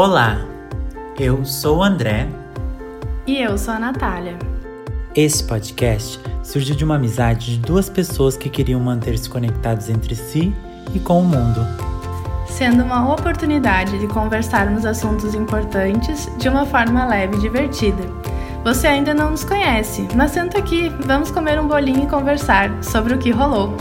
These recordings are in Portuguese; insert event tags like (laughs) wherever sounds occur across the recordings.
Olá, eu sou o André. E eu sou a Natália. Esse podcast surgiu de uma amizade de duas pessoas que queriam manter-se conectados entre si e com o mundo. Sendo uma oportunidade de conversarmos assuntos importantes de uma forma leve e divertida. Você ainda não nos conhece, mas senta aqui, vamos comer um bolinho e conversar sobre o que rolou.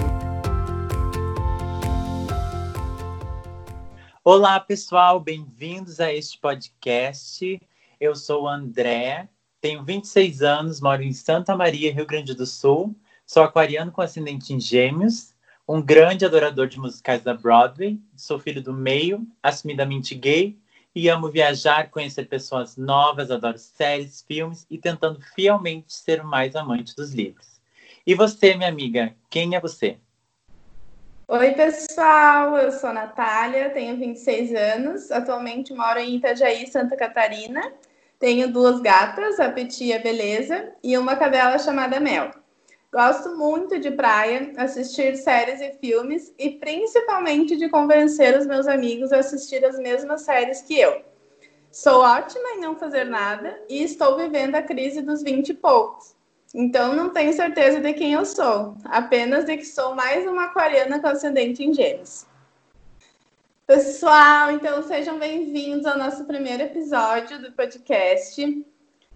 Olá, pessoal, bem-vindos a este podcast. Eu sou o André, tenho 26 anos, moro em Santa Maria, Rio Grande do Sul. Sou aquariano com ascendente em Gêmeos, um grande adorador de musicais da Broadway. Sou filho do meio, assumidamente gay e amo viajar, conhecer pessoas novas, adoro séries, filmes e tentando fielmente ser mais amante dos livros. E você, minha amiga, quem é você? Oi, pessoal, eu sou a Natália, tenho 26 anos, atualmente moro em Itajaí, Santa Catarina. Tenho duas gatas, a Petit e a Beleza, e uma cadela chamada Mel. Gosto muito de praia, assistir séries e filmes e principalmente de convencer os meus amigos a assistir as mesmas séries que eu. Sou ótima em não fazer nada e estou vivendo a crise dos 20 e poucos. Então, não tenho certeza de quem eu sou, apenas de que sou mais uma aquariana com ascendente em gêmeos. Pessoal, então sejam bem-vindos ao nosso primeiro episódio do podcast.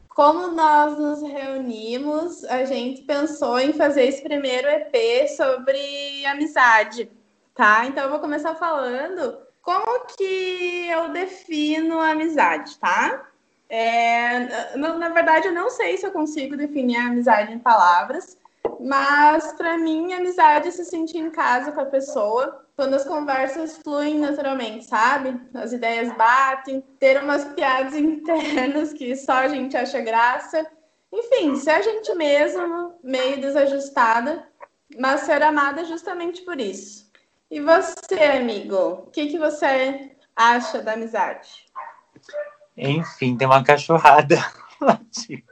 Como nós nos reunimos, a gente pensou em fazer esse primeiro EP sobre amizade, tá? Então eu vou começar falando como que eu defino a amizade, tá? É, na, na, verdade, eu não sei se eu consigo definir a amizade em palavras, mas para mim, amizade é se sentir em casa com a pessoa, quando as conversas fluem naturalmente, sabe? As ideias batem, ter umas piadas (laughs) internas que só a gente acha graça. Enfim, ser a gente mesmo, meio desajustada, mas ser amada justamente por isso. E você, amigo, o que, que você acha da amizade? Enfim, tem uma cachorrada (laughs) latindo.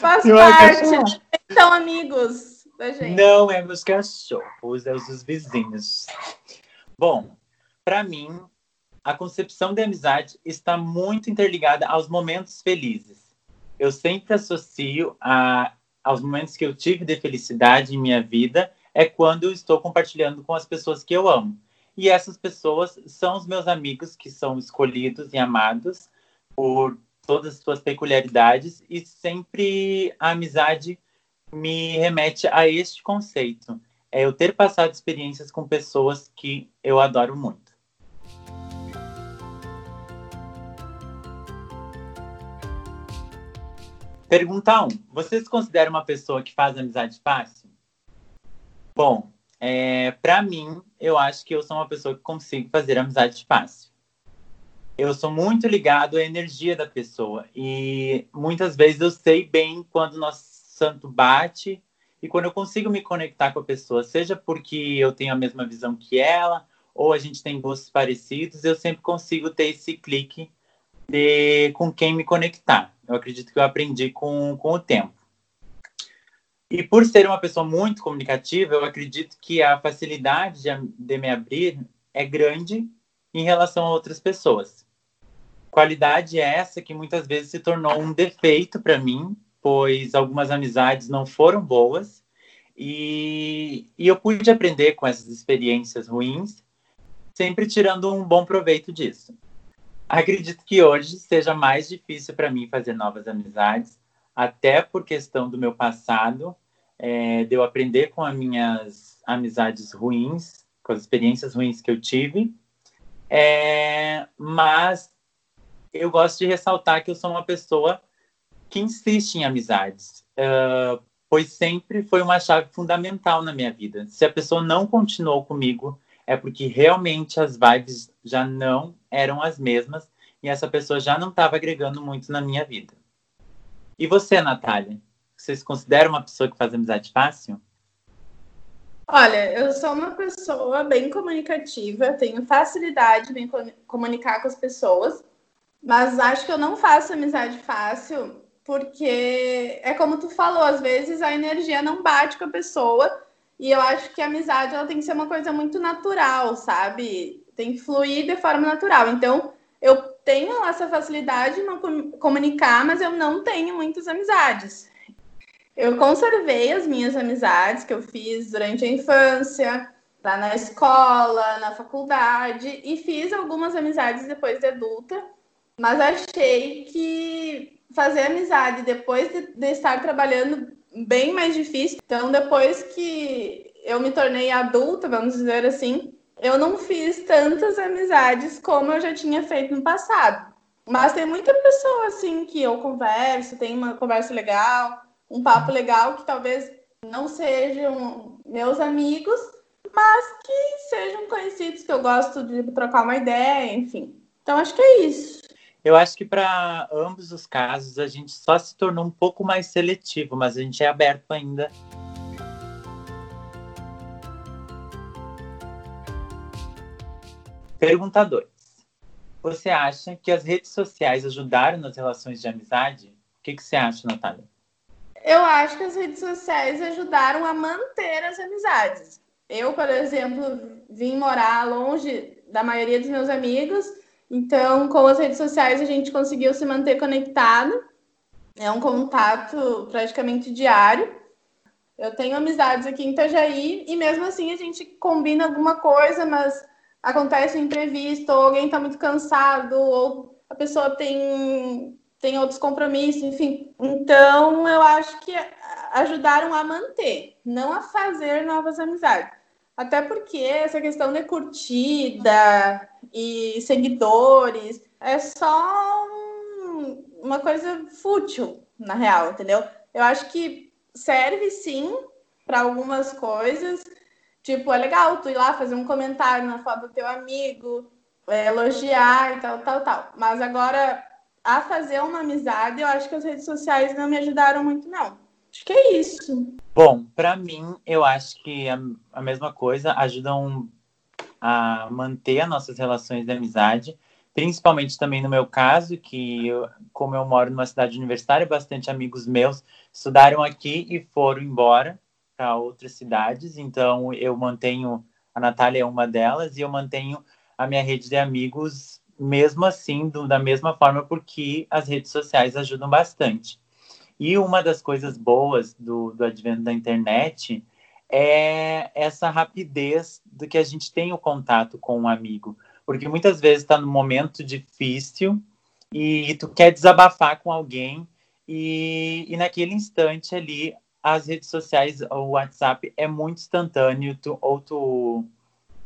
Faz parte. São amigos da gente. Não é meus cachorros, é os dos vizinhos. Bom, para mim, a concepção de amizade está muito interligada aos momentos felizes. Eu sempre associo a, aos momentos que eu tive de felicidade em minha vida é quando eu estou compartilhando com as pessoas que eu amo. E essas pessoas são os meus amigos que são escolhidos e amados por todas as suas peculiaridades e sempre a amizade me remete a este conceito. É eu ter passado experiências com pessoas que eu adoro muito. Pergunta 1. Um, você se considera uma pessoa que faz amizade fácil? Bom, é, para mim, eu acho que eu sou uma pessoa que consigo fazer amizade fácil. Eu sou muito ligado à energia da pessoa e muitas vezes eu sei bem quando nosso santo bate e quando eu consigo me conectar com a pessoa, seja porque eu tenho a mesma visão que ela ou a gente tem gostos parecidos, eu sempre consigo ter esse clique de com quem me conectar. Eu acredito que eu aprendi com, com o tempo. E por ser uma pessoa muito comunicativa, eu acredito que a facilidade de, me abrir é grande em relação a outras pessoas. Qualidade é essa que muitas vezes se tornou um defeito para mim, pois algumas amizades não foram boas e, e eu pude aprender com essas experiências ruins, sempre tirando um bom proveito disso. Acredito que hoje seja mais difícil para mim fazer novas amizades, até por questão do meu passado, é, de eu aprender com as minhas amizades ruins, com as experiências ruins que eu tive. É, mas eu gosto de ressaltar que eu sou uma pessoa que insiste em amizades, uh, pois sempre foi uma chave fundamental na minha vida. Se a pessoa não continuou comigo, é porque realmente as vibes já não eram as mesmas e essa pessoa já não estava agregando muito na minha vida. E você, Natália? Você se considera uma pessoa que faz amizade fácil? Olha, eu sou uma pessoa bem comunicativa, tenho facilidade em comunicar com as pessoas, mas acho que eu não faço amizade fácil porque é como tu falou, às vezes a energia não bate com a pessoa e eu acho que a amizade ela tem que ser uma coisa muito natural, sabe? Tem que fluir de forma natural. Então, eu tenho essa facilidade de comunicar, mas eu não tenho muitas amizades. Eu conservei as minhas amizades que eu fiz durante a infância, lá na escola, na faculdade, e fiz algumas amizades depois de adulta, mas achei que fazer amizade depois de, de estar trabalhando bem mais difícil. Então, depois que eu me tornei adulta, vamos dizer assim, eu não fiz tantas amizades como eu já tinha feito no passado. Mas tem muita pessoa assim que eu converso, tem uma conversa legal, um papo legal que talvez não sejam meus amigos, mas que sejam conhecidos, que eu gosto de trocar uma ideia, enfim. Então acho que é isso. Eu acho que para ambos os casos a gente só se tornou um pouco mais seletivo, mas a gente é aberto ainda. Pergunta 2. Você acha que as redes sociais ajudaram nas relações de amizade? O que, que você acha, Natália? Eu acho que as redes sociais ajudaram a manter as amizades. Eu, por exemplo, vim morar longe da maioria dos meus amigos então, com as redes sociais, a gente conseguiu se manter conectado. É um contato praticamente diário. Eu tenho amizades aqui em Itajaí e mesmo assim a gente combina alguma coisa, mas acontece um imprevisto, ou alguém está muito cansado, ou a pessoa tem, tem outros compromissos, enfim. Então, eu acho que ajudaram a manter, não a fazer novas amizades. Até porque essa questão de curtida e seguidores é só um, uma coisa fútil, na real, entendeu? Eu acho que serve sim para algumas coisas. Tipo, é legal tu ir lá fazer um comentário na foto do teu amigo, é, elogiar e tal, tal, tal. Mas agora, a fazer uma amizade, eu acho que as redes sociais não me ajudaram muito, não. Acho que é isso. Bom, para mim, eu acho que a, a mesma coisa ajudam a manter as nossas relações de amizade, principalmente também no meu caso, que eu, como eu moro numa cidade universitária, bastante amigos meus estudaram aqui e foram embora para outras cidades, então eu mantenho, a Natália é uma delas, e eu mantenho a minha rede de amigos mesmo assim, do, da mesma forma, porque as redes sociais ajudam bastante. E uma das coisas boas do, do advento da internet é essa rapidez do que a gente tem o contato com um amigo. Porque muitas vezes está num momento difícil e tu quer desabafar com alguém e, e naquele instante ali as redes sociais, o WhatsApp é muito instantâneo, tu, ou tu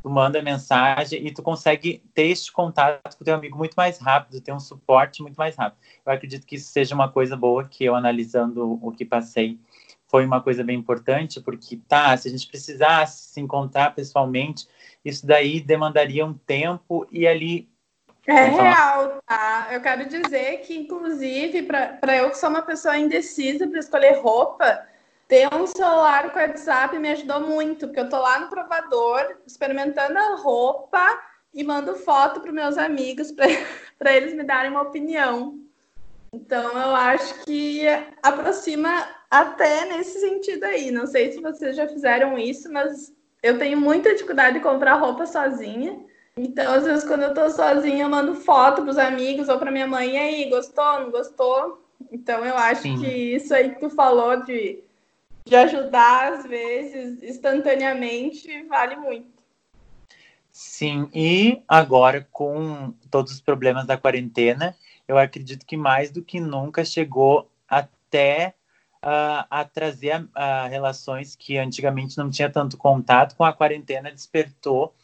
tu manda mensagem e tu consegue ter este contato com o teu amigo muito mais rápido, ter um suporte muito mais rápido. Eu acredito que isso seja uma coisa boa que eu analisando o que passei foi uma coisa bem importante, porque tá, se a gente precisasse se encontrar pessoalmente, isso daí demandaria um tempo e ali é real, tá? Eu quero dizer que, inclusive, para eu que sou uma pessoa indecisa para escolher roupa, ter um celular com WhatsApp me ajudou muito, porque eu tô lá no provador, experimentando a roupa e mando foto para meus amigos para (laughs) eles me darem uma opinião. Então eu acho que aproxima até nesse sentido aí. Não sei se vocês já fizeram isso, mas eu tenho muita dificuldade de comprar roupa sozinha. Então, às vezes, quando eu tô sozinha, eu mando foto pros amigos ou pra minha mãe, e aí, gostou, não gostou? Então, eu acho Sim. que isso aí que tu falou de de ajudar, às vezes, instantaneamente, vale muito. Sim, e agora com todos os problemas da quarentena, eu acredito que mais do que nunca chegou até uh, a trazer uh, relações que antigamente não tinha tanto contato com a quarentena, despertou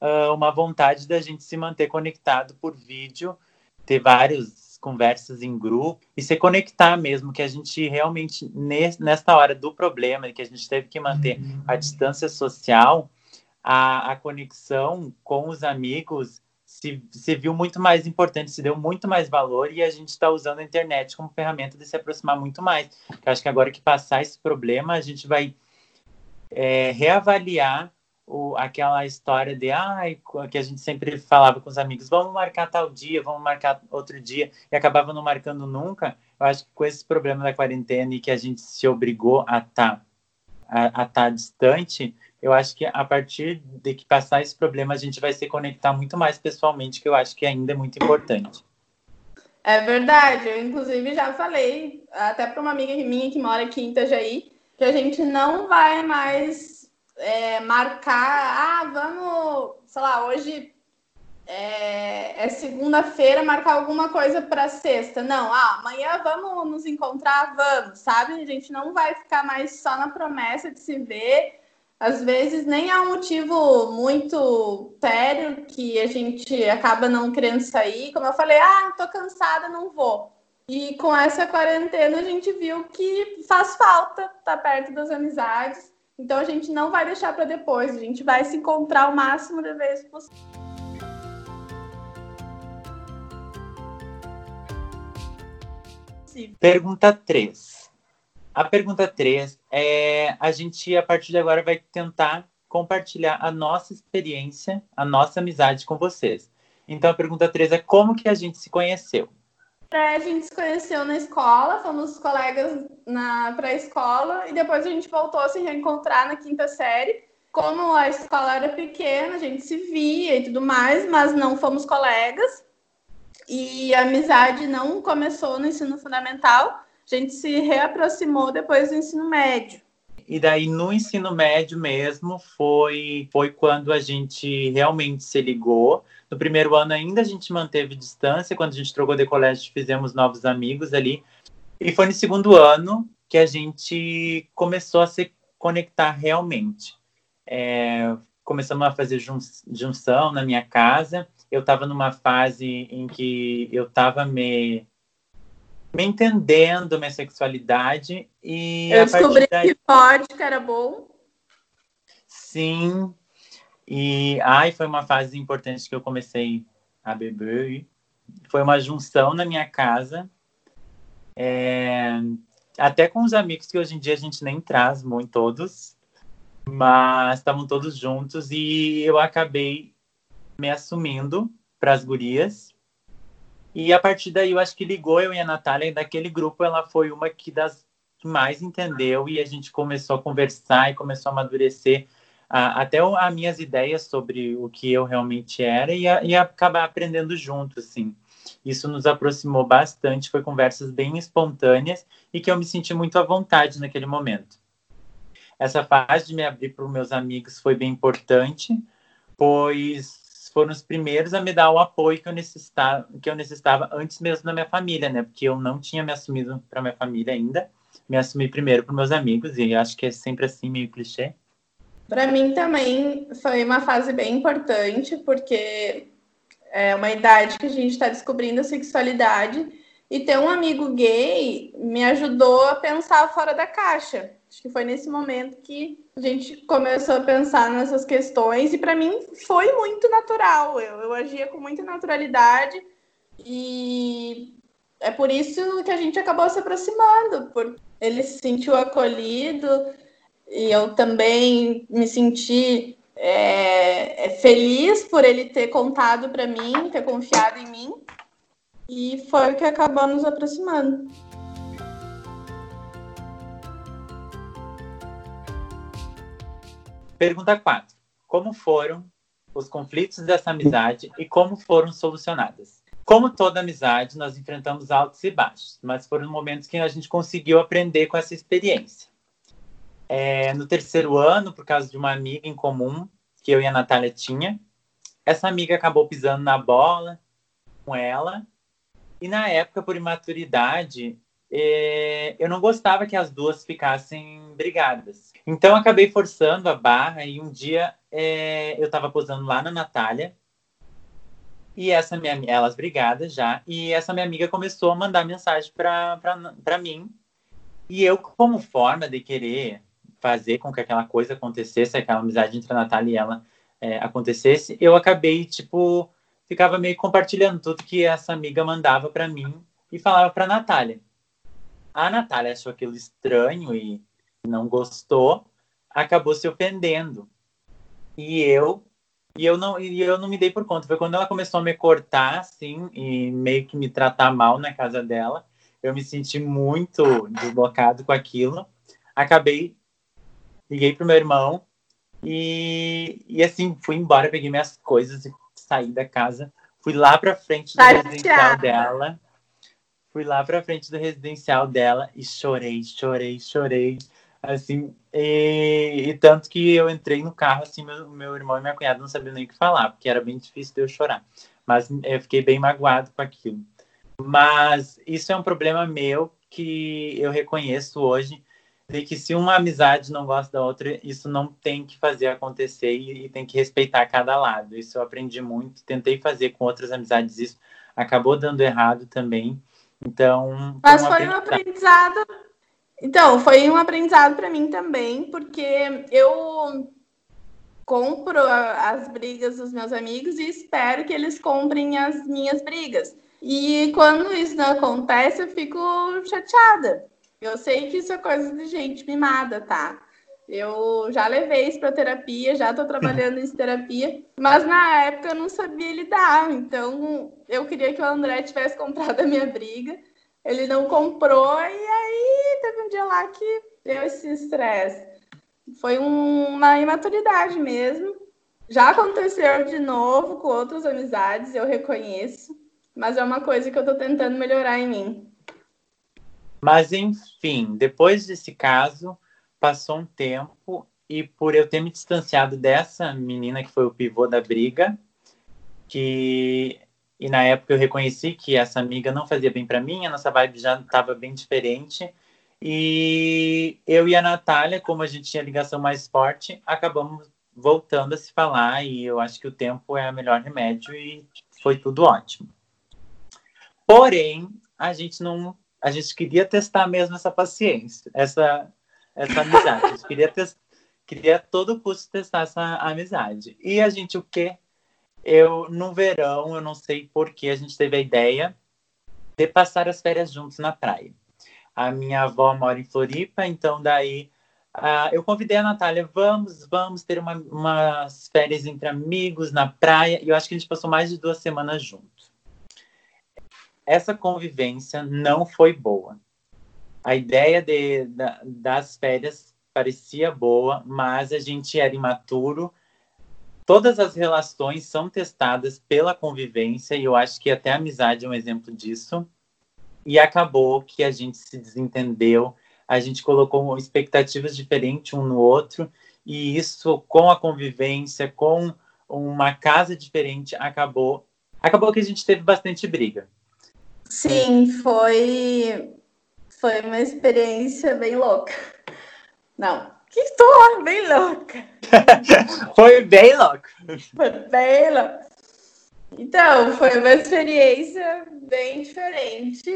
uh, uma vontade da gente se manter conectado por vídeo, ter vários conversas em grupo e se conectar mesmo, que a gente realmente, nesta hora do problema, que a gente teve que manter a distância social, a, a conexão com os amigos se, se viu muito mais importante, se deu muito mais valor e a gente está usando a internet como ferramenta de se aproximar muito mais. Eu acho que agora que passar esse problema, a gente vai é, reavaliar o, aquela história de ai, que a gente sempre falava com os amigos, vamos marcar tal dia, vamos marcar outro dia, e acabava não marcando nunca. Eu acho que com esse problema da quarentena e que a gente se obrigou a estar tá, a, a tá distante, eu acho que a partir de que passar esse problema, a gente vai se conectar muito mais pessoalmente, que eu acho que ainda é muito importante. É verdade, eu inclusive já falei, até para uma amiga minha que mora aqui em Itajaí, que a gente não vai mais é, marcar, ah, vamos, sei lá, hoje é, é segunda-feira, marcar alguma coisa para sexta. Não, ah, amanhã vamos nos encontrar, vamos, sabe? A gente não vai ficar mais só na promessa de se ver. Às vezes nem há um motivo muito sério que a gente acaba não querendo sair. Como eu falei, ah, tô cansada, não vou. E com essa quarentena a gente viu que faz falta estar tá perto das amizades. Então a gente não vai deixar para depois, a gente vai se encontrar o máximo de vezes possível. Pergunta 3. A pergunta 3 é: a gente, a partir de agora, vai tentar compartilhar a nossa experiência, a nossa amizade com vocês. Então, a pergunta 3 é: como que a gente se conheceu? A gente se conheceu na escola, fomos colegas na pré-escola e depois a gente voltou a se reencontrar na quinta série. Como a escola era pequena, a gente se via e tudo mais, mas não fomos colegas. E a amizade não começou no ensino fundamental, a gente se reaproximou depois do ensino médio. E daí no ensino médio mesmo foi foi quando a gente realmente se ligou. No primeiro ano ainda a gente manteve distância, quando a gente trocou de colégio fizemos novos amigos ali. E foi no segundo ano que a gente começou a se conectar realmente. É, começamos a fazer jun junção na minha casa eu estava numa fase em que eu estava me me entendendo minha sexualidade e eu descobri daí... que vodka era bom. Sim. E ai, foi uma fase importante que eu comecei a beber. Foi uma junção na minha casa. É... Até com os amigos que hoje em dia a gente nem traz muito todos, mas estavam todos juntos e eu acabei me assumindo para as gurias. E a partir daí eu acho que ligou eu e a Natália, e daquele grupo ela foi uma que das que mais entendeu e a gente começou a conversar e começou a amadurecer a, até as minhas ideias sobre o que eu realmente era e, a, e acabar aprendendo junto, assim. Isso nos aproximou bastante, foi conversas bem espontâneas e que eu me senti muito à vontade naquele momento. Essa fase de me abrir para os meus amigos foi bem importante, pois foram os primeiros a me dar o apoio que eu necessitava, que eu necessitava antes mesmo da minha família, né? Porque eu não tinha me assumido para minha família ainda. Me assumi primeiro para meus amigos e acho que é sempre assim meio clichê. Para mim também foi uma fase bem importante porque é uma idade que a gente está descobrindo a sexualidade e ter um amigo gay me ajudou a pensar fora da caixa. Acho que foi nesse momento que a gente começou a pensar nessas questões e para mim foi muito natural. Eu, eu agia com muita naturalidade e é por isso que a gente acabou se aproximando, porque ele se sentiu acolhido e eu também me senti é, é feliz por ele ter contado para mim, ter confiado em mim. E foi o que acabou nos aproximando. Pergunta 4. Como foram os conflitos dessa amizade e como foram solucionadas? Como toda amizade, nós enfrentamos altos e baixos, mas foram momentos que a gente conseguiu aprender com essa experiência. É, no terceiro ano, por causa de uma amiga em comum que eu e a Natália tinha, essa amiga acabou pisando na bola com ela e na época, por imaturidade, é, eu não gostava que as duas ficassem brigadas. Então, acabei forçando a barra e um dia é, eu estava posando lá na Natália e essa minha, elas brigadas já, e essa minha amiga começou a mandar mensagem para mim. E eu, como forma de querer fazer com que aquela coisa acontecesse, aquela amizade entre a Natália e ela é, acontecesse, eu acabei, tipo, ficava meio compartilhando tudo que essa amiga mandava para mim e falava para Natália. A Natália achou aquilo estranho e não gostou, acabou se ofendendo. E eu e eu não e eu não me dei por conta. Foi quando ela começou a me cortar assim e meio que me tratar mal na casa dela. Eu me senti muito deslocado com aquilo. Acabei liguei pro meu irmão E, e assim, fui embora, peguei minhas coisas e saí da casa. Fui lá pra frente do residencial dela. Fui lá pra frente do residencial dela e chorei, chorei, chorei. Assim, e, e tanto que eu entrei no carro, assim, meu, meu irmão e minha cunhada não sabiam nem o que falar, porque era bem difícil de eu chorar. Mas eu fiquei bem magoado com aquilo. Mas isso é um problema meu que eu reconheço hoje de que se uma amizade não gosta da outra, isso não tem que fazer acontecer e, e, tem que respeitar cada lado. Isso eu aprendi muito, tentei fazer com outras amizades isso, acabou dando errado também. Então, mas foi um aprendizado. Então, foi um aprendizado para mim também, porque eu compro as brigas dos meus amigos e espero que eles comprem as minhas brigas. E quando isso não acontece, eu fico chateada. Eu sei que isso é coisa de gente mimada, tá? Eu já levei isso para terapia, já estou trabalhando em terapia, mas na época eu não sabia lidar. Então eu queria que o André tivesse comprado a minha briga. Ele não comprou, e aí teve um dia lá que deu esse estresse. Foi um, uma imaturidade mesmo. Já aconteceu de novo com outras amizades, eu reconheço, mas é uma coisa que eu estou tentando melhorar em mim. Mas, enfim, depois desse caso, passou um tempo e por eu ter me distanciado dessa menina que foi o pivô da briga, que e na época eu reconheci que essa amiga não fazia bem para mim, a nossa vibe já estava bem diferente. E eu e a Natália, como a gente tinha ligação mais forte, acabamos voltando a se falar e eu acho que o tempo é o melhor remédio e foi tudo ótimo. Porém, a gente não a gente queria testar mesmo essa paciência, essa, essa amizade. A gente queria, test, queria a todo custo testar essa amizade. E a gente, o quê? Eu, no verão, eu não sei por que a gente teve a ideia de passar as férias juntos na praia. A minha avó mora em Floripa, então daí uh, eu convidei a Natália, vamos, vamos ter uma, umas férias entre amigos na praia. E eu acho que a gente passou mais de duas semanas juntos essa convivência não foi boa. A ideia de, da, das férias parecia boa, mas a gente era imaturo. Todas as relações são testadas pela convivência, e eu acho que até a amizade é um exemplo disso. E acabou que a gente se desentendeu, a gente colocou expectativas diferentes um no outro, e isso, com a convivência, com uma casa diferente, acabou. Acabou que a gente teve bastante briga. Sim, foi foi uma experiência bem louca. Não, que história (laughs) bem louca. foi bem louco. Foi bem louco. Então, foi uma experiência bem diferente.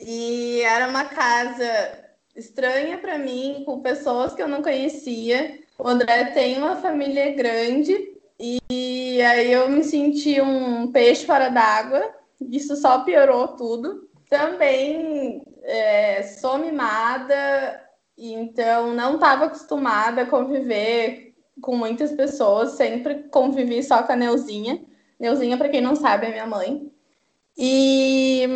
E era uma casa estranha para mim, com pessoas que eu não conhecia. O André tem uma família grande e aí eu me senti um peixe fora d'água isso só piorou tudo. Também é, sou mimada, então não estava acostumada a conviver com muitas pessoas, sempre convivi só com a Neuzinha. Neuzinha, para quem não sabe, é minha mãe. E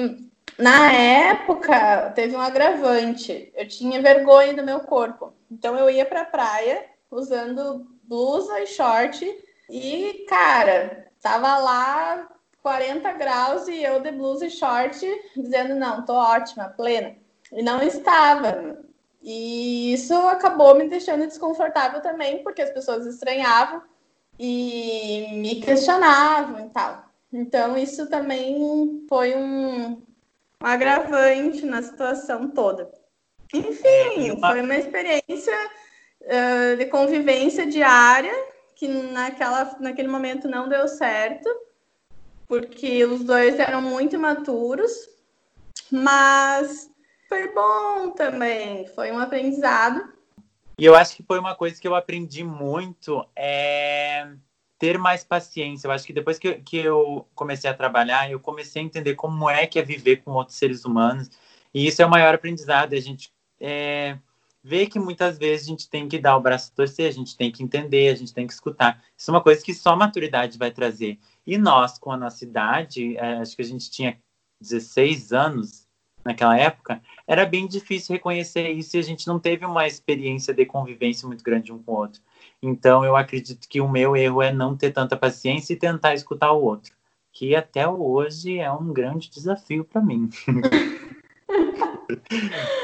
na época teve um agravante. Eu tinha vergonha do meu corpo. Então eu ia para a praia usando blusa e short e, cara, tava lá 40 graus e eu de blusa e short, dizendo, não, tô ótima, plena. E não estava. E isso acabou me deixando desconfortável também, porque as pessoas estranhavam e me questionavam e tal. Então, isso também foi um, um agravante na situação toda. Enfim, foi uma experiência uh, de convivência diária que naquela, naquele momento não deu certo porque os dois eram muito imaturos, mas foi bom também, foi um aprendizado. E eu acho que foi uma coisa que eu aprendi muito, é ter mais paciência. Eu acho que depois que, que eu comecei a trabalhar, eu comecei a entender como é que é viver com outros seres humanos. E isso é o maior aprendizado. A gente é, vê que muitas vezes a gente tem que dar o braço a torcer, a gente tem que entender, a gente tem que escutar. Isso é uma coisa que só maturidade vai trazer. E nós, com a nossa idade, é, acho que a gente tinha 16 anos naquela época, era bem difícil reconhecer isso e a gente não teve uma experiência de convivência muito grande um com o outro. Então, eu acredito que o meu erro é não ter tanta paciência e tentar escutar o outro, que até hoje é um grande desafio para mim. (laughs)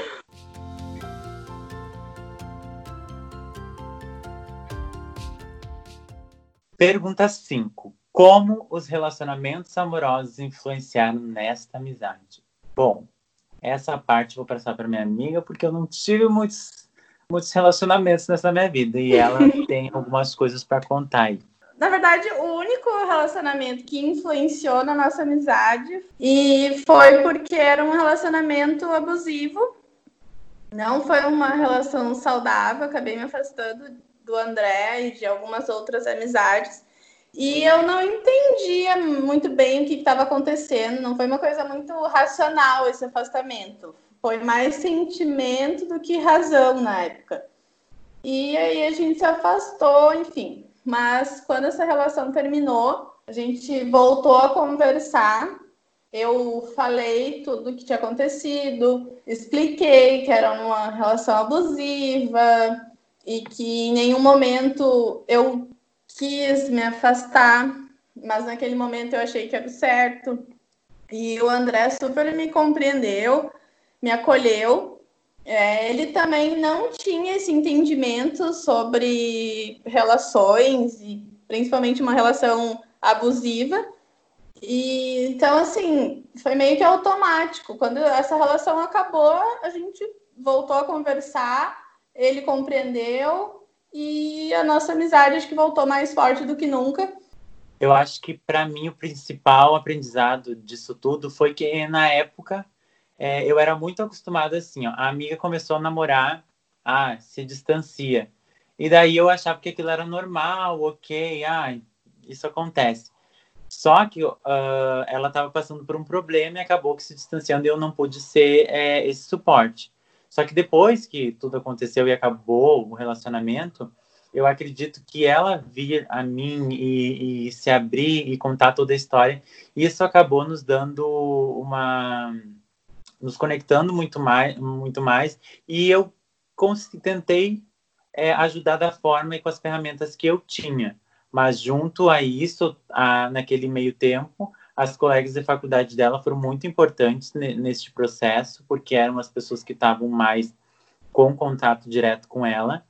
Pergunta 5. Como os relacionamentos amorosos influenciaram nesta amizade? Bom, essa parte eu vou passar para minha amiga, porque eu não tive muitos muitos relacionamentos nessa minha vida e ela (laughs) tem algumas coisas para contar aí. Na verdade, o único relacionamento que influenciou na nossa amizade e foi porque era um relacionamento abusivo. Não foi uma relação saudável, acabei me afastando do André e de algumas outras amizades. E eu não entendia muito bem o que estava acontecendo, não foi uma coisa muito racional esse afastamento foi mais sentimento do que razão na época. E aí a gente se afastou, enfim. Mas quando essa relação terminou, a gente voltou a conversar. Eu falei tudo o que tinha acontecido, expliquei que era uma relação abusiva e que em nenhum momento eu quis me afastar, mas naquele momento eu achei que era certo. E o André super me compreendeu me acolheu. É, ele também não tinha esse entendimento sobre relações e principalmente uma relação abusiva. E então assim, foi meio que automático. Quando essa relação acabou, a gente voltou a conversar, ele compreendeu e a nossa amizade acho que voltou mais forte do que nunca. Eu acho que para mim o principal aprendizado disso tudo foi que na época é, eu era muito acostumado assim, ó, a amiga começou a namorar, ah, se distancia. E daí eu achava que aquilo era normal, ok, ah, isso acontece. Só que uh, ela estava passando por um problema e acabou que se distanciando e eu não pude ser é, esse suporte. Só que depois que tudo aconteceu e acabou o relacionamento, eu acredito que ela vir a mim e, e se abrir e contar toda a história, isso acabou nos dando uma nos conectando muito mais, muito mais e eu tentei é, ajudar da forma e com as ferramentas que eu tinha. Mas junto a isso, a, naquele meio tempo, as colegas de faculdade dela foram muito importantes neste processo, porque eram as pessoas que estavam mais com contato direto com ela.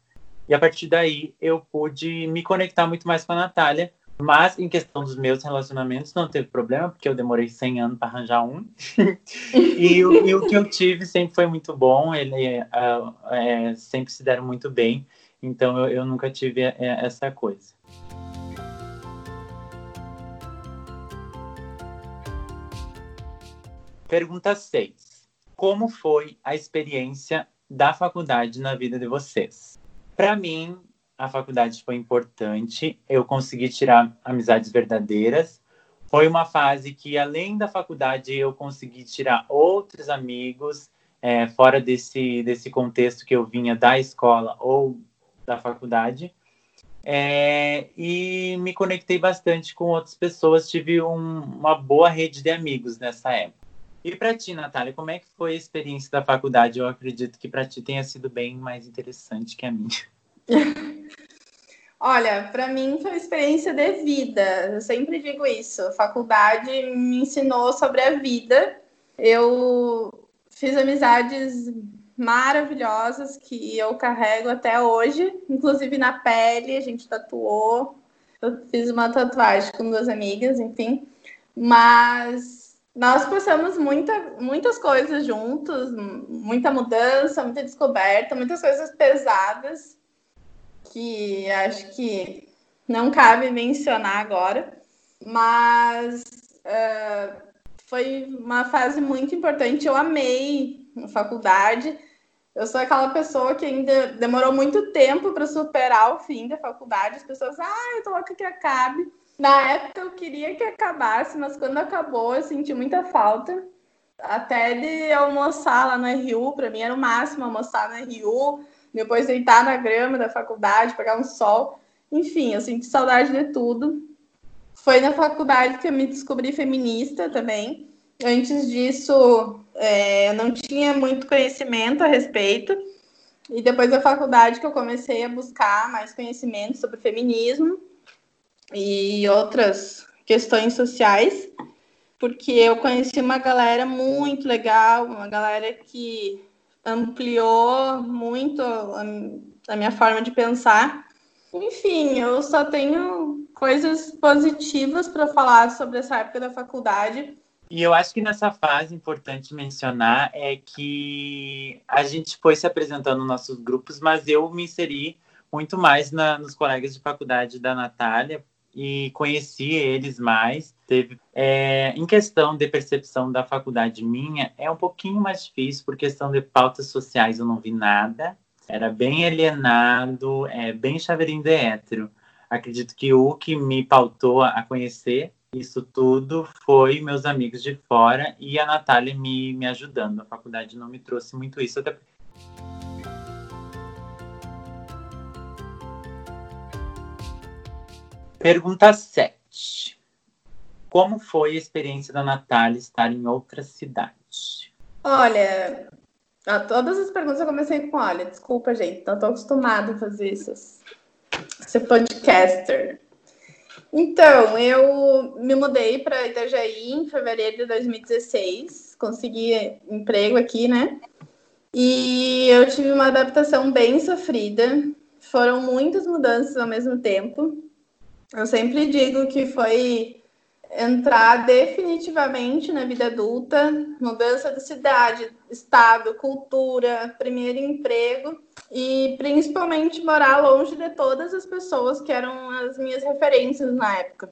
E a partir daí eu pude me conectar muito mais com a Natália, mas em questão dos meus relacionamentos não teve problema, porque eu demorei 100 anos para arranjar um. (laughs) e, o, e, o, que eu tive sempre foi muito bom, ele uh, é, sempre se deram muito bem, então eu, eu nunca tive é, essa coisa. Pergunta 6. Como foi a experiência da faculdade na vida de vocês? Para mim, a faculdade foi importante. Eu consegui tirar amizades verdadeiras. Foi uma fase que, além da faculdade, eu consegui tirar outros amigos é, fora desse, desse contexto que eu vinha da escola ou da faculdade. É, e me conectei bastante com outras pessoas, tive um, uma boa rede de amigos nessa época. E para ti, Natália, como é que foi a experiência da faculdade? Eu acredito que para ti tenha sido bem mais interessante que a minha. (laughs) Olha, para mim foi uma experiência de vida. Eu sempre digo isso. A faculdade me ensinou sobre a vida. Eu fiz amizades maravilhosas que eu carrego até hoje, inclusive na pele, a gente tatuou. Eu fiz uma tatuagem com duas amigas, enfim. Mas nós passamos muita, muitas coisas juntos, muita mudança, muita descoberta, muitas coisas pesadas que acho que não cabe mencionar agora, mas uh, foi uma fase muito importante. Eu amei a faculdade. Eu sou aquela pessoa que ainda demorou muito tempo para superar o fim da faculdade. As pessoas, ah, eu tô louca que acabe. Na época eu queria que acabasse, mas quando acabou eu senti muita falta. Até de almoçar lá no RU, para mim era o máximo almoçar no RU, depois deitar na grama da faculdade, pegar um sol. Enfim, eu senti saudade de tudo. Foi na faculdade que eu me descobri feminista também. Antes disso, é, eu não tinha muito conhecimento a respeito. E depois da faculdade que eu comecei a buscar mais conhecimento sobre feminismo e outras questões sociais, porque eu conheci uma galera muito legal, uma galera que ampliou muito a, minha forma de pensar. Enfim, eu só tenho coisas positivas para falar sobre essa época da faculdade. E eu acho que nessa fase importante mencionar é que a gente foi se apresentando nos nossos grupos, mas eu me inseri muito mais na, nos colegas de faculdade da Natália e conheci eles mais. Teve, é, em questão de percepção da faculdade minha, é um pouquinho mais difícil, por questão de pautas sociais eu não vi nada. Era bem alienado, é, bem chaveirinho de hétero. Acredito que o que me pautou a conhecer isso tudo foi meus amigos de fora e a Natália me, me ajudando. A faculdade não me trouxe muito isso, até Pergunta 7. Como foi a experiência da Natália estar em outra cidade? Olha, a todas as perguntas eu comecei com olha, desculpa, gente, não estou acostumada a fazer isso. Ser podcaster. Então, eu me mudei para Itajaí em fevereiro de 2016, consegui emprego aqui, né? E eu tive uma adaptação bem sofrida. Foram muitas mudanças ao mesmo tempo. Eu sempre digo que foi entrar definitivamente na vida adulta, mudança de cidade, estado, cultura, primeiro emprego e principalmente morar longe de todas as pessoas que eram as minhas referências na época.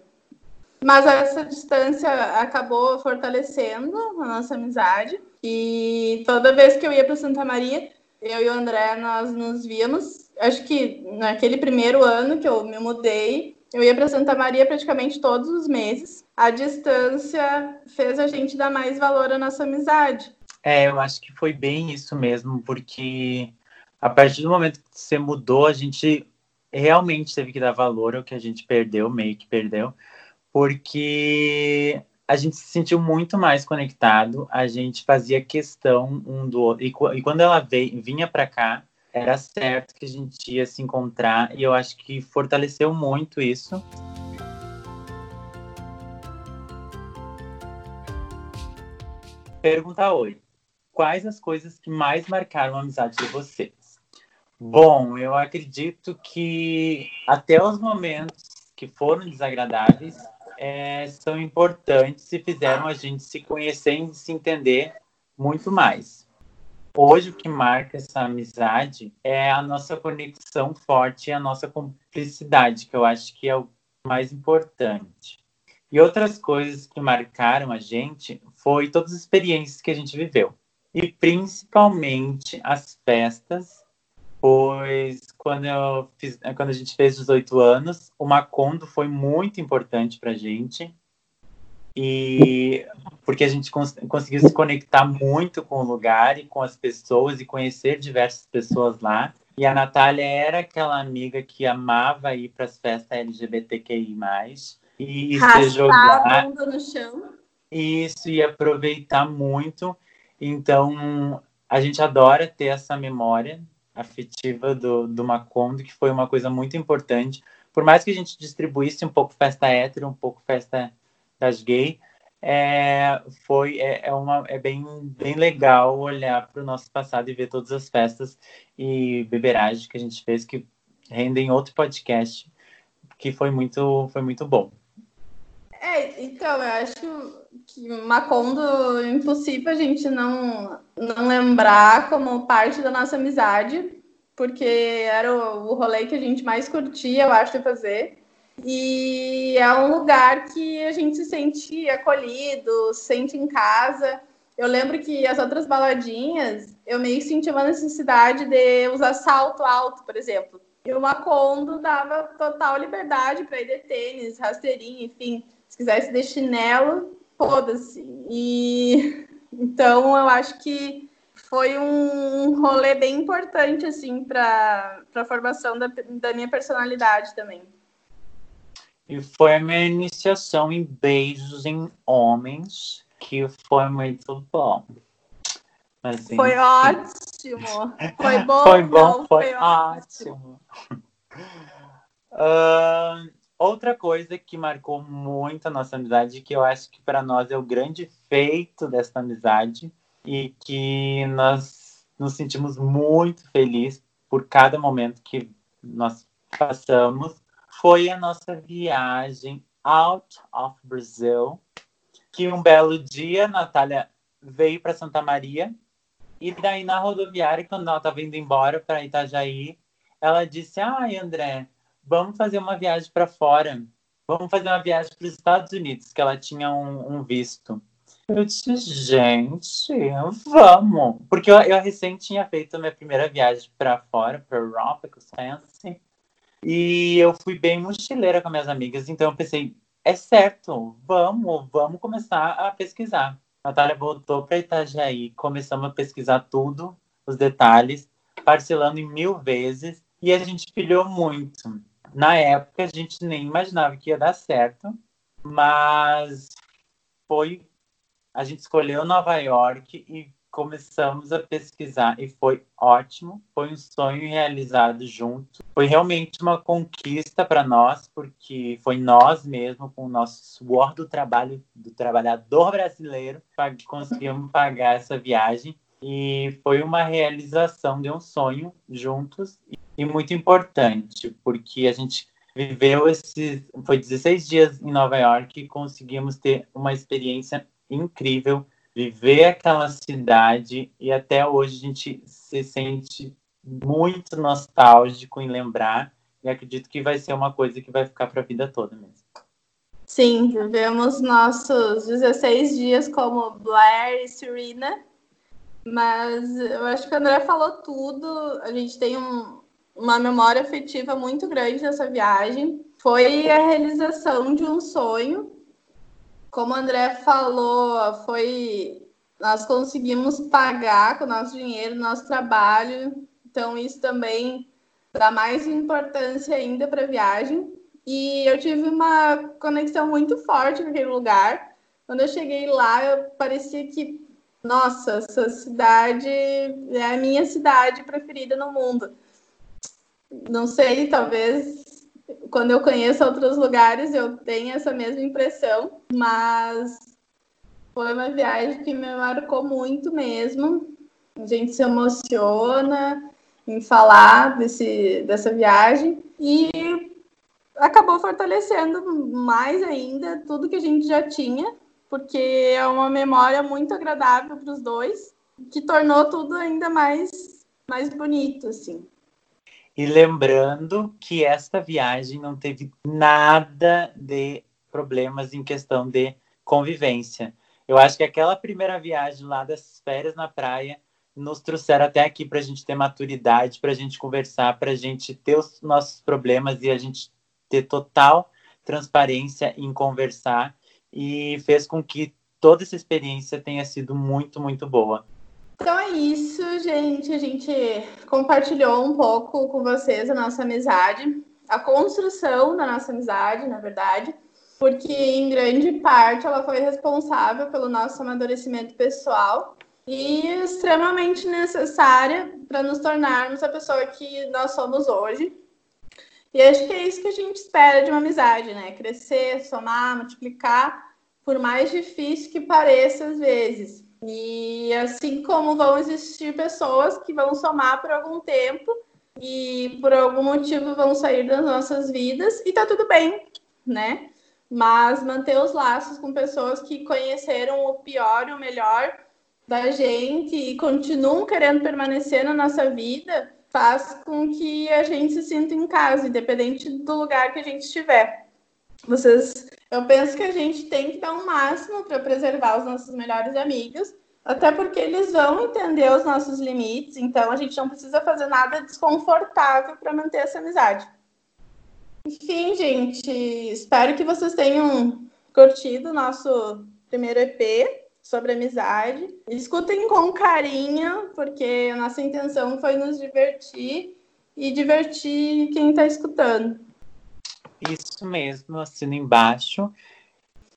Mas essa distância acabou fortalecendo a nossa amizade e toda vez que eu ia para Santa Maria, eu e o André nós nos víamos. Acho que naquele primeiro ano que eu me mudei, eu ia para Santa Maria praticamente todos os meses. A distância fez a gente dar mais valor à nossa amizade. É, eu acho que foi bem isso mesmo, porque a partir do momento que você mudou, a gente realmente teve que dar valor ao que a gente perdeu, meio que perdeu, porque a gente se sentiu muito mais conectado, a gente fazia questão um do outro. E, e quando ela veio, vinha para cá, era certo que a gente ia se encontrar, e eu acho que fortaleceu muito isso. Pergunta 8. Quais as coisas que mais marcaram a amizade de vocês? Bom, eu acredito que até os momentos que foram desagradáveis é, são importantes e fizeram a gente se conhecer e se entender muito mais. Hoje, o que marca essa amizade é a nossa conexão forte e a nossa cumplicidade, que eu acho que é o mais importante. E outras coisas que marcaram a gente foi todas as experiências que a gente viveu. E principalmente as festas pois quando, eu fiz, quando a gente fez 18 anos, o Macondo foi muito importante para a gente. E porque a gente cons conseguiu se conectar muito com o lugar e com as pessoas e conhecer diversas pessoas lá. E a Natália era aquela amiga que amava ir para as festas LGBTQI+, e se jogar... no chão. Isso, e aproveitar muito. Então, a gente adora ter essa memória afetiva do, do Macondo, que foi uma coisa muito importante. Por mais que a gente distribuísse um pouco festa hétero, um pouco festa das gay, é, foi, é, é, uma, é bem, bem legal olhar para o nosso passado e ver todas as festas e beberagem que a gente fez, que rendem outro podcast, que foi muito, foi muito bom. É, então, eu acho que Macondo impossível a gente não, não lembrar como parte da nossa amizade, porque era o, o rolê que a gente mais curtia, eu acho, de fazer. E é um lugar que a gente se sente acolhido, se sente em casa. Eu lembro que as outras baladinhas, eu meio sentia uma necessidade de usar salto alto, por exemplo. E o Macondo dava total liberdade para ir de tênis, rasteirinho, enfim. Se quisesse de chinelo, foda-se. E (laughs) então eu acho que foi um rolê bem importante assim para a formação da, da minha personalidade também. E foi a minha iniciação em beijos em homens, que foi muito bom. Mas, foi ótimo. ótimo. Foi bom? (laughs) Foi bom, Não, foi, ótimo. Uh, (laughs) outra coisa que marcou muito a nossa amizade, que eu acho que para nós é o grande feito dessa amizade, e que nós nos sentimos muito felizes por cada momento que nós passamos, foi a nossa viagem out of Brazil, que um belo dia Natália veio para Santa Maria e daí na rodoviária, quando ela estava indo embora para Itajaí, ela disse: Ai, André, vamos fazer uma viagem para fora. Vamos fazer uma viagem para os Estados Unidos, que ela tinha um, um visto. Eu disse, gente, vamos. Porque eu, eu recém tinha feito a minha primeira viagem para fora, para Europa, com o Sense. E eu fui bem mochileira com minhas amigas. Então eu pensei, é certo, vamos, vamos começar a pesquisar. Natália voltou para Itajaí, começamos a pesquisar tudo, os detalhes, parcelando em mil vezes. E a gente pilhou muito. Na época, a gente nem imaginava que ia dar certo, mas foi a gente escolheu Nova York e começamos a pesquisar e foi ótimo, foi um sonho realizado junto. Foi realmente uma conquista para nós, porque foi nós mesmos, com o nosso suor do trabalho do trabalhador brasileiro, que conseguimos pagar essa viagem. E foi uma realização de um sonho juntos e muito importante, porque a gente viveu esses. Foi 16 dias em Nova York e conseguimos ter uma experiência incrível viver aquela cidade e até hoje a gente se sente muito nostálgico em lembrar e acredito que vai ser uma coisa que vai ficar para a vida toda mesmo. Sim, vivemos nossos 16 dias como Blair e Serena, mas eu acho que o André falou tudo. A gente tem um, uma memória afetiva muito grande dessa viagem. Foi a realização de um sonho como o André falou, foi nós conseguimos pagar com o nosso dinheiro, nosso trabalho, então isso também dá mais importância ainda para a viagem. E eu tive uma conexão muito forte com aquele lugar. Quando eu cheguei lá, eu parecia que, nossa, essa cidade é a minha cidade preferida no mundo. Não sei, talvez quando eu conheço outros lugares, eu tenho essa mesma impressão, mas foi uma viagem que me marcou muito mesmo. A gente se emociona em falar desse, dessa viagem e acabou fortalecendo mais ainda tudo que a gente já tinha, porque é uma memória muito agradável para os dois, que tornou tudo ainda mais, mais bonito, assim. E lembrando que esta viagem não teve nada de problemas em questão de convivência. Eu acho que aquela primeira viagem lá das férias na praia nos trouxeram até aqui para a gente ter maturidade, para a gente conversar, para a gente ter os nossos problemas e a gente ter total transparência em conversar e fez com que toda essa experiência tenha sido muito, muito boa. Então é isso, gente. A gente compartilhou um pouco com vocês a nossa amizade, a construção da nossa amizade, na verdade, porque em grande parte ela foi responsável pelo nosso amadurecimento pessoal e extremamente necessária para nos tornarmos a pessoa que nós somos hoje. E acho que é isso que a gente espera de uma amizade, né? Crescer, somar, multiplicar, por mais difícil que pareça às vezes. E assim como vão existir pessoas que vão somar por algum tempo e por algum motivo vão sair das nossas vidas e tá tudo bem, né? Mas manter os laços com pessoas que conheceram o pior e o melhor da gente e continuam querendo permanecer na nossa vida faz com que a gente se sinta em casa, independente do lugar que a gente estiver. Vocês, eu penso que a gente tem que dar o um máximo para preservar os nossos melhores amigos, até porque eles vão entender os nossos limites, então a gente não precisa fazer nada desconfortável para manter essa amizade. Enfim, gente, espero que vocês tenham curtido o nosso primeiro EP sobre amizade. Escutem com carinho, porque a nossa intenção foi nos divertir e divertir quem está escutando. Isso mesmo, assina embaixo.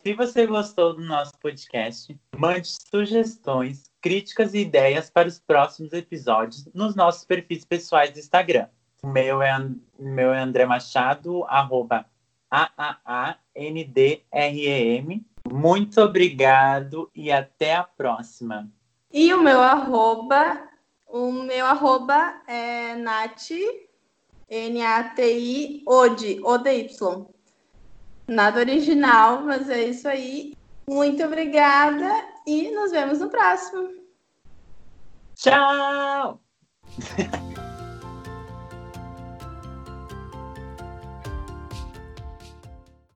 Se você gostou do nosso podcast, mande sugestões, críticas e ideias para os próximos episódios nos nossos perfis pessoais do Instagram. O meu é, meu é André Machado, arroba A-A-A-N-D-R-E-M. Muito obrigado e até a próxima. E o meu arroba, o meu arroba é Nath, N-A-T-I, Ode, O-D-Y. Nada original, mas é isso aí. Muito obrigada e nos vemos no próximo. Tchau! (laughs)